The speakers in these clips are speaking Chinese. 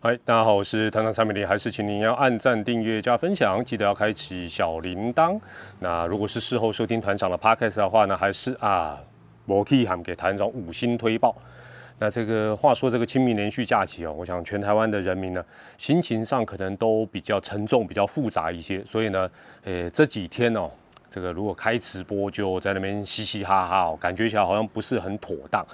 嗨，大家好，我是团长蔡美玲，还是请您要按赞、订阅、加分享，记得要开启小铃铛。那如果是事后收听团长的 podcast 的话呢，还是啊，我可以喊给团长五星推报。那这个话说，这个清明连续假期哦，我想全台湾的人民呢，心情上可能都比较沉重、比较复杂一些。所以呢，呃，这几天哦，这个如果开直播就在那边嘻嘻哈哈哦，感觉起来好像不是很妥当。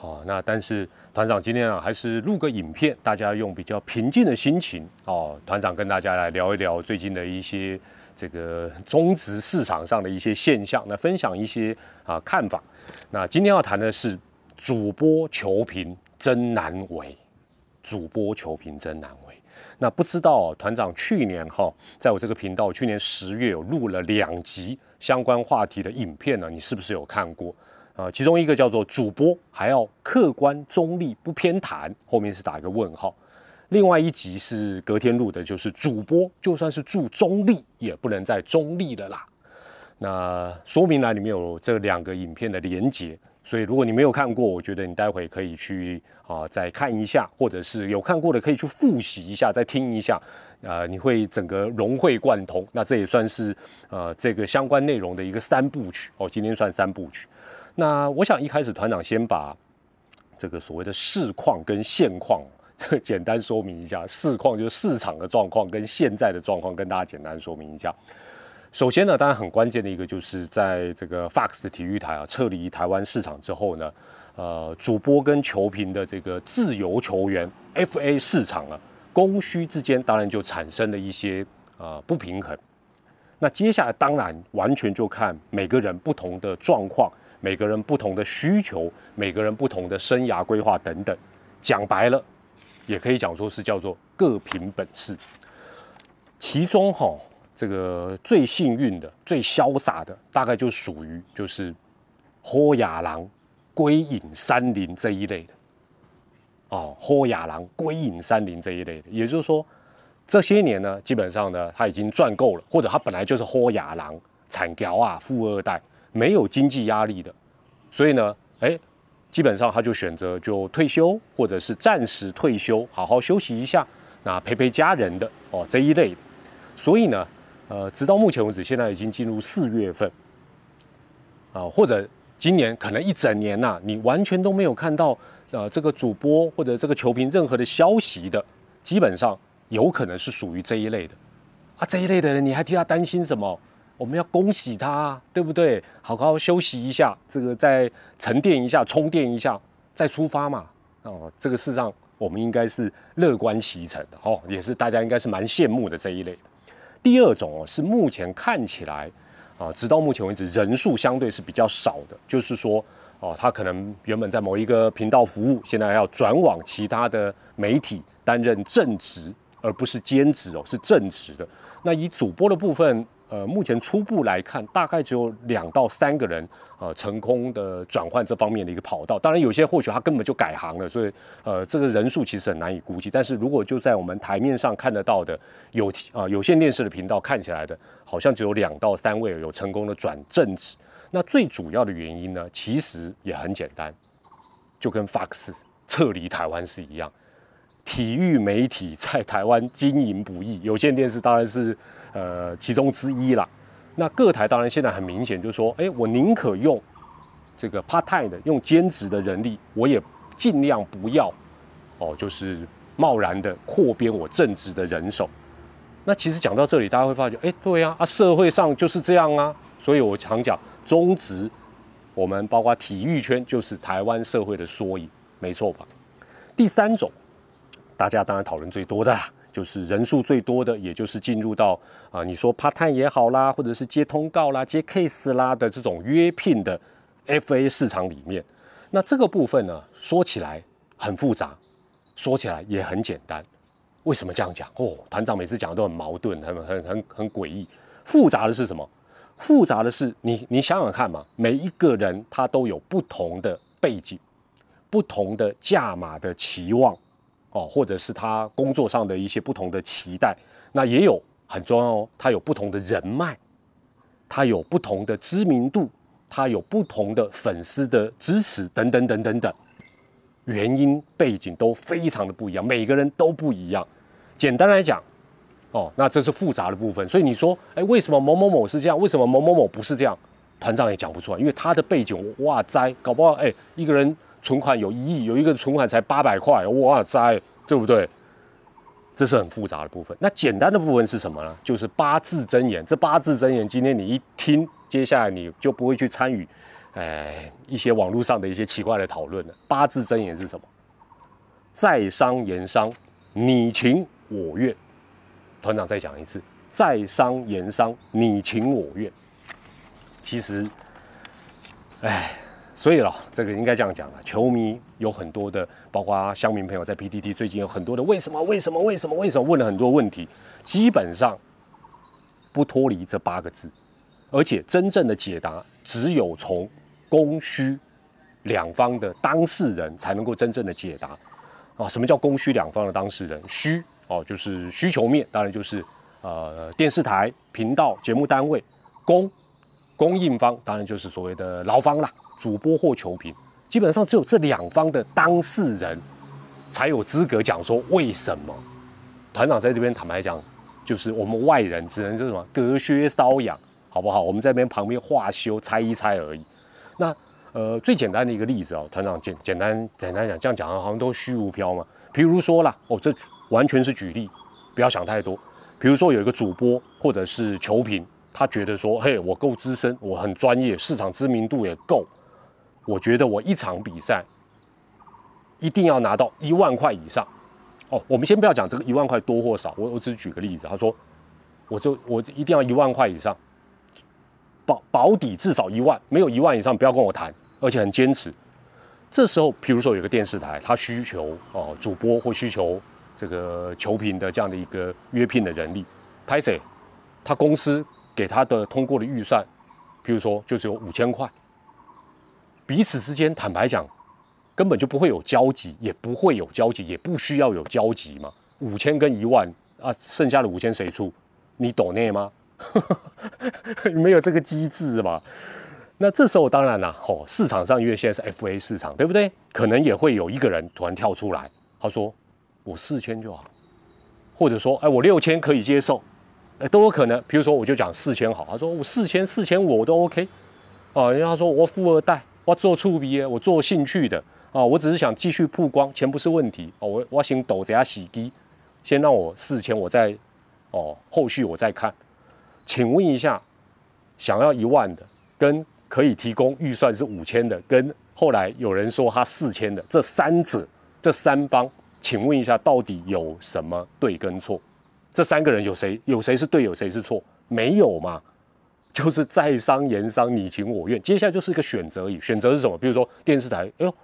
哦，那但是团长今天啊，还是录个影片，大家用比较平静的心情哦，团长跟大家来聊一聊最近的一些这个中职市场上的一些现象，那分享一些啊看法。那今天要谈的是。主播求评真难为，主播求评真难为。那不知道团长去年哈，在我这个频道，去年十月有录了两集相关话题的影片呢，你是不是有看过？啊，其中一个叫做主播还要客观中立不偏袒，后面是打一个问号。另外一集是隔天录的，就是主播就算是注中立，也不能再中立了啦。那说明栏里面有这两个影片的连结。所以，如果你没有看过，我觉得你待会可以去啊再看一下，或者是有看过的可以去复习一下，再听一下，呃，你会整个融会贯通。那这也算是呃这个相关内容的一个三部曲哦。今天算三部曲。那我想一开始团长先把这个所谓的市况跟现况，这简单说明一下。市况就是市场的状况跟现在的状况，跟大家简单说明一下。首先呢，当然很关键的一个就是在这个 Fox 体育台啊撤离台湾市场之后呢，呃，主播跟球评的这个自由球员 FA 市场啊供需之间当然就产生了一些呃不平衡。那接下来当然完全就看每个人不同的状况，每个人不同的需求，每个人不同的生涯规划等等。讲白了，也可以讲说是叫做各凭本事。其中哈。这个最幸运的、最潇洒的，大概就属于就是豁亚郎、归隐山林这一类的哦。豁亚郎、归隐山林这一类的，也就是说，这些年呢，基本上呢，他已经赚够了，或者他本来就是豁亚郎、产条啊、富二代，没有经济压力的，所以呢，哎，基本上他就选择就退休，或者是暂时退休，好好休息一下，那陪陪家人的哦这一类，所以呢。呃，直到目前为止，现在已经进入四月份，啊，或者今年可能一整年呐，你完全都没有看到呃这个主播或者这个球评任何的消息的，基本上有可能是属于这一类的，啊，这一类的人你还替他担心什么？我们要恭喜他，对不对？好好休息一下，这个再沉淀一下，充电一下，再出发嘛。哦，这个事实上我们应该是乐观其成的哦，也是大家应该是蛮羡慕的这一类的。第二种哦，是目前看起来啊，直到目前为止人数相对是比较少的，就是说哦，他可能原本在某一个频道服务，现在要转往其他的媒体担任正职，而不是兼职哦，是正职的。那以主播的部分。呃，目前初步来看，大概只有两到三个人，呃，成功的转换这方面的一个跑道。当然，有些或许他根本就改行了，所以，呃，这个人数其实很难以估计。但是如果就在我们台面上看得到的有啊有线电视的频道看起来的，好像只有两到三位有成功的转正职。那最主要的原因呢，其实也很简单，就跟 Fox 撤离台湾是一样，体育媒体在台湾经营不易，有线电视当然是。呃，其中之一啦。那各台当然现在很明显，就是说，哎，我宁可用这个 part time 的，用兼职的人力，我也尽量不要哦，就是贸然的扩编我正职的人手。那其实讲到这里，大家会发觉，哎，对啊，啊，社会上就是这样啊。所以我常讲，中职，我们包括体育圈，就是台湾社会的缩影，没错吧？第三种，大家当然讨论最多的。就是人数最多的，也就是进入到啊，你说 part time 也好啦，或者是接通告啦、接 case 啦的这种约聘的 FA 市场里面。那这个部分呢，说起来很复杂，说起来也很简单。为什么这样讲？哦，团长每次讲的都很矛盾，很很很很诡异。复杂的是什么？复杂的是你你想想看嘛，每一个人他都有不同的背景，不同的价码的期望。哦，或者是他工作上的一些不同的期待，那也有很重要哦。他有不同的人脉，他有不同的知名度，他有不同的粉丝的支持，等等等等等。原因背景都非常的不一样，每个人都不一样。简单来讲，哦，那这是复杂的部分。所以你说，哎，为什么某某某是这样？为什么某某某不是这样？团长也讲不出来，因为他的背景，哇塞，搞不好，哎，一个人存款有一亿，有一个存款才八百块，哇塞，对不对？这是很复杂的部分。那简单的部分是什么呢？就是八字真言。这八字真言，今天你一听，接下来你就不会去参与，哎，一些网络上的一些奇怪的讨论了。八字真言是什么？在商言商，你情我愿。团长再讲一次，在商言商，你情我愿。其实，哎，所以了，这个应该这样讲了。球迷有很多的，包括乡民朋友在 PTT 最近有很多的为什么为什么为什么为什么问了很多问题，基本上不脱离这八个字，而且真正的解答只有从供需两方的当事人才能够真正的解答啊。什么叫供需两方的当事人？需哦，就是需求面，当然就是呃电视台频道节目单位供。供应方当然就是所谓的劳方啦，主播或球评，基本上只有这两方的当事人才有资格讲说为什么。团长在这边坦白讲，就是我们外人只能就是什么隔靴搔痒，好不好？我们在边旁边话修猜一猜而已。那呃最简单的一个例子哦，团长简简单简单讲，这样讲好像都虚无缥缈。比如说啦，哦这完全是举例，不要想太多。比如说有一个主播或者是球评。他觉得说：“嘿，我够资深，我很专业，市场知名度也够。我觉得我一场比赛一定要拿到一万块以上。哦，我们先不要讲这个一万块多或少，我我只举个例子。他说，我就我一定要一万块以上，保保底至少一万，没有一万以上不要跟我谈，而且很坚持。这时候，比如说有个电视台，他需求哦主播或需求这个球评的这样的一个约聘的人力，拍谁？他公司。”给他的通过的预算，比如说就只有五千块，彼此之间坦白讲，根本就不会有交集，也不会有交集，也不需要有交集嘛。五千跟一万啊，剩下的五千谁出？你懂那吗？没有这个机制嘛？那这时候当然啦，哦，市场上因为现在是 FA 市场，对不对？可能也会有一个人突然跳出来，他说我四千就好，或者说哎我六千可以接受。哎，都有可能。比如说，我就讲四千好，他说我四千、四千五我都 OK。哦，人家说我富二代，我做触笔，我做兴趣的啊，我只是想继续曝光，钱不是问题哦。我我先抖这下洗机，先让我四千，我再哦，后续我再看。请问一下，想要一万的，跟可以提供预算是五千的，跟后来有人说他四千的，这三者这三方，请问一下，到底有什么对跟错？这三个人有谁有谁是对，有谁是错？没有嘛，就是在商言商，你情我愿。接下来就是一个选择而已。选择是什么？比如说电视台，哎呦，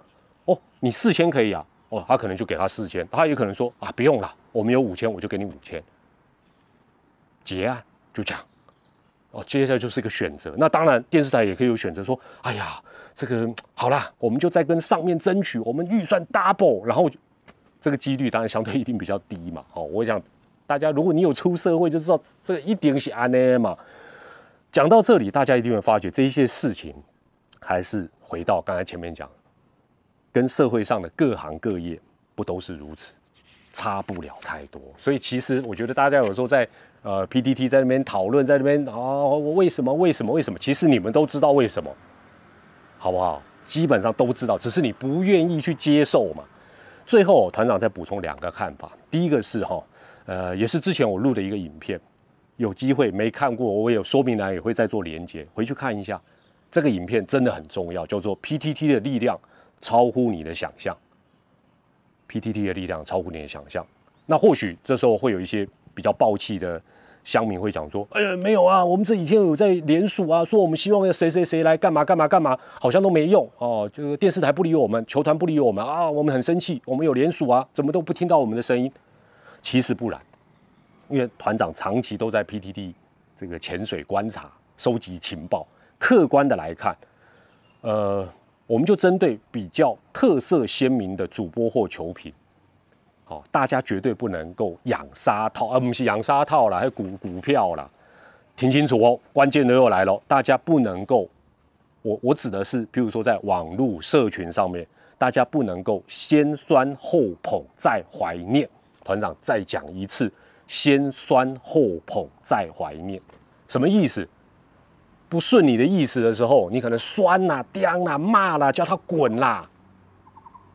哦，你四千可以啊，哦，他可能就给他四千，他也可能说啊，不用了，我们有五千，我就给你五千，结案就这样。哦，接下来就是一个选择。那当然，电视台也可以有选择，说，哎呀，这个好啦，我们就再跟上面争取，我们预算 double，然后这个几率当然相对一定比较低嘛。哦，我想。大家，如果你有出社会，就知道这一定是安内嘛。讲到这里，大家一定会发觉这一些事情，还是回到刚才前面讲，跟社会上的各行各业不都是如此，差不了太多。所以其实我觉得大家有时候在呃 PDT 在那边讨论，在那边啊我，为什么为什么为什么？其实你们都知道为什么，好不好？基本上都知道，只是你不愿意去接受嘛。最后团长再补充两个看法，第一个是哈。呃，也是之前我录的一个影片，有机会没看过，我有说明栏也会再做连接，回去看一下。这个影片真的很重要，叫做 PTT 的力量超乎你的想象。PTT 的力量超乎你的想象。那或许这时候会有一些比较暴气的乡民会讲说：“哎呀，没有啊，我们这几天有在联署啊，说我们希望谁谁谁来干嘛干嘛干嘛，好像都没用哦。这个电视台不理我们，球团不理我们啊，我们很生气，我们有联署啊，怎么都不听到我们的声音。”其实不然，因为团长长期都在 PTT 这个潜水观察、收集情报。客观的来看，呃，我们就针对比较特色鲜明的主播或球评，好，大家绝对不能够养沙套，而不是养沙套啦，还有股股票啦，听清楚哦，关键的又来了，大家不能够，我我指的是，譬如说在网络社群上面，大家不能够先酸后捧再怀念。团长再讲一次，先酸后捧再怀念，什么意思？不顺你的意思的时候，你可能酸啦、刁啦、骂啦，叫他滚啦。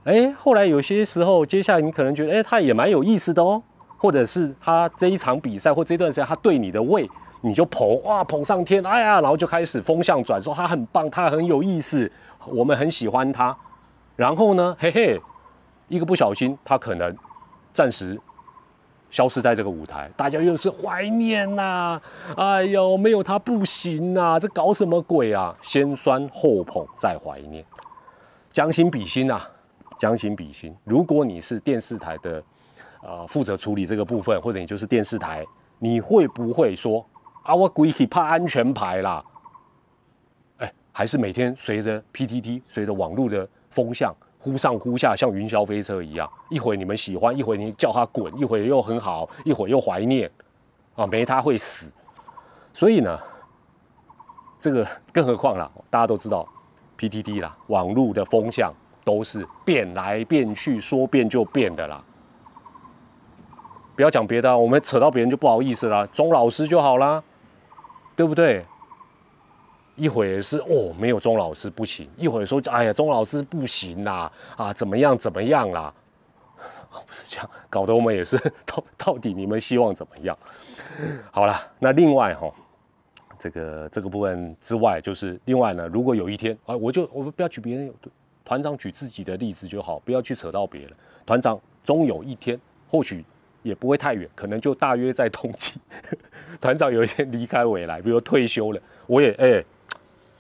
哎，后来有些时候，接下来你可能觉得，哎，他也蛮有意思的哦，或者是他这一场比赛或这段时间他对你的胃，你就捧哇捧上天，哎呀，然后就开始风向转，说他很棒，他很有意思，我们很喜欢他。然后呢，嘿嘿，一个不小心，他可能暂时消失在这个舞台，大家又是怀念呐，哎呦，没有他不行呐，这搞什么鬼啊？先酸后捧再怀念，将心比心呐。将心比心，如果你是电视台的，呃，负责处理这个部分，或者你就是电视台，你会不会说啊，我鬼去怕安全牌啦？哎，还是每天随着 PTT，随着网络的风向忽上忽下，像云霄飞车一样，一会你们喜欢，一会你叫他滚，一会又很好，一会又怀念，啊，没他会死。所以呢，这个更何况啦，大家都知道 PTT 啦，网络的风向。都是变来变去，说变就变的啦。不要讲别的，我们扯到别人就不好意思啦。钟老师就好啦，对不对？一会是哦，没有钟老师不行；一会儿说，哎呀，钟老师不行啦，啊，怎么样怎么样啦？不是这样，搞得我们也是 到到底你们希望怎么样？好了，那另外哈，这个这个部分之外，就是另外呢，如果有一天啊，我就我们不要举别人。团长举自己的例子就好，不要去扯到别人。团长终有一天，或许也不会太远，可能就大约在冬季。团长有一天离开未来，比如退休了，我也哎，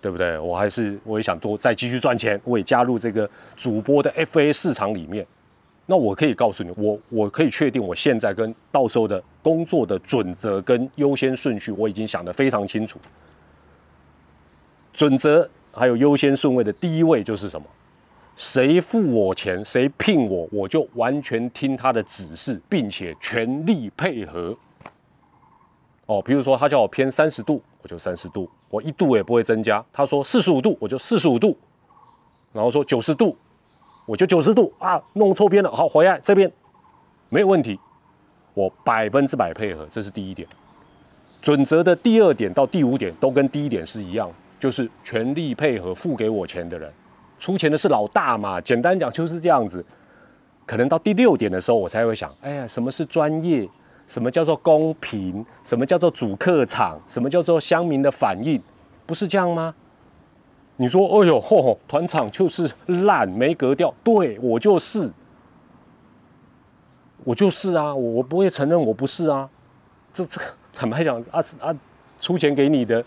对不对？我还是我也想多再继续赚钱，我也加入这个主播的 FA 市场里面。那我可以告诉你，我我可以确定，我现在跟到时候的工作的准则跟优先顺序，我已经想得非常清楚。准则还有优先顺位的第一位就是什么？谁付我钱，谁聘我，我就完全听他的指示，并且全力配合。哦，比如说他叫我偏三十度，就三十度，我一度也不会增加。他说四十五度，我就四十五度。然后说九十度，我就九十度啊，弄错边了，好回来这边没有问题，我百分之百配合，这是第一点。准则的第二点到第五点都跟第一点是一样，就是全力配合付给我钱的人。出钱的是老大嘛？简单讲就是这样子。可能到第六点的时候，我才会想：哎呀，什么是专业？什么叫做公平？什么叫做主客场？什么叫做乡民的反应？不是这样吗？你说：哎呦，嚯，团场就是烂，没格调。对我就是，我就是啊，我我不会承认我不是啊。这这坦白讲，啊啊，出钱给你的，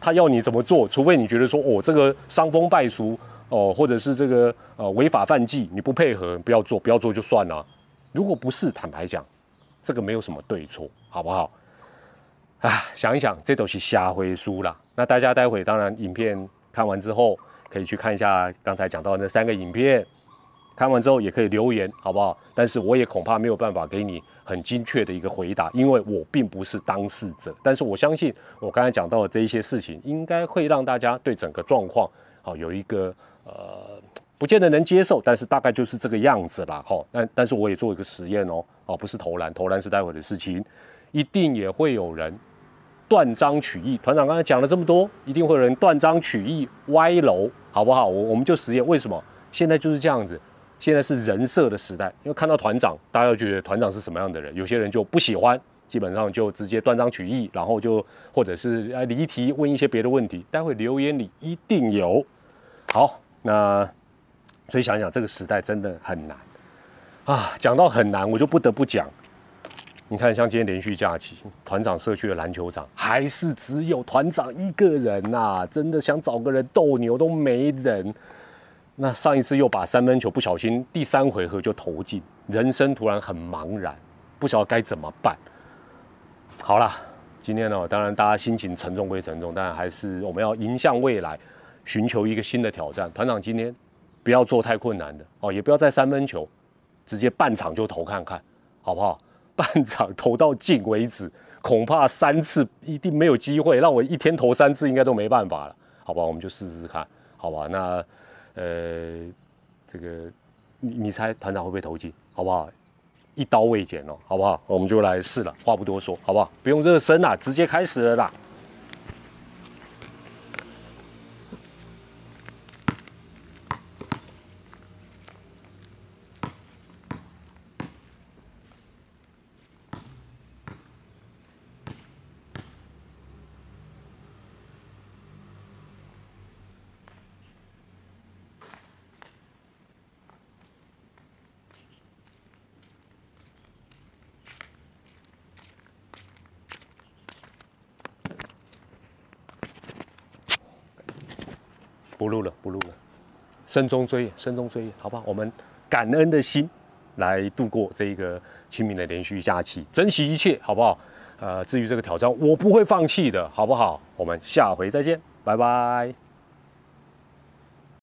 他要你怎么做？除非你觉得说，哦，这个伤风败俗。哦，或者是这个呃违法犯纪，你不配合，不要做，不要做就算了。如果不是，坦白讲，这个没有什么对错，好不好？啊，想一想，这都是瞎回书啦。那大家待会当然影片看完之后，可以去看一下刚才讲到的那三个影片，看完之后也可以留言，好不好？但是我也恐怕没有办法给你很精确的一个回答，因为我并不是当事者。但是我相信，我刚才讲到的这一些事情，应该会让大家对整个状况，好有一个。呃，不见得能接受，但是大概就是这个样子啦，哈。但但是我也做一个实验哦，哦，不是投篮，投篮是待会的事情，一定也会有人断章取义。团长刚才讲了这么多，一定会有人断章取义、歪楼，好不好？我我们就实验，为什么？现在就是这样子，现在是人设的时代，因为看到团长，大家要觉得团长是什么样的人，有些人就不喜欢，基本上就直接断章取义，然后就或者是呃离题问一些别的问题，待会留言里一定有，好。那，所以想想这个时代真的很难啊！讲到很难，我就不得不讲。你看，像今天连续假期，团长社区的篮球场还是只有团长一个人呐！真的想找个人斗牛都没人。那上一次又把三分球不小心第三回合就投进，人生突然很茫然，不晓得该怎么办。好了，今天呢，当然大家心情沉重归沉重，但还是我们要迎向未来。寻求一个新的挑战，团长今天不要做太困难的哦，也不要在三分球，直接半场就投看看，好不好？半场投到进为止，恐怕三次一定没有机会，让我一天投三次应该都没办法了，好吧？我们就试试看，好吧？那呃，这个你你猜团长会不会投进，好不好？一刀未剪哦，好不好？我们就来试了，话不多说，好不好？不用热身啦，直接开始了啦。不录了，不录了，慎终追远，慎终追忆，好不好？我们感恩的心来度过这个清明的连续假期，珍惜一切，好不好？呃，至于这个挑战，我不会放弃的，好不好？我们下回再见，拜拜。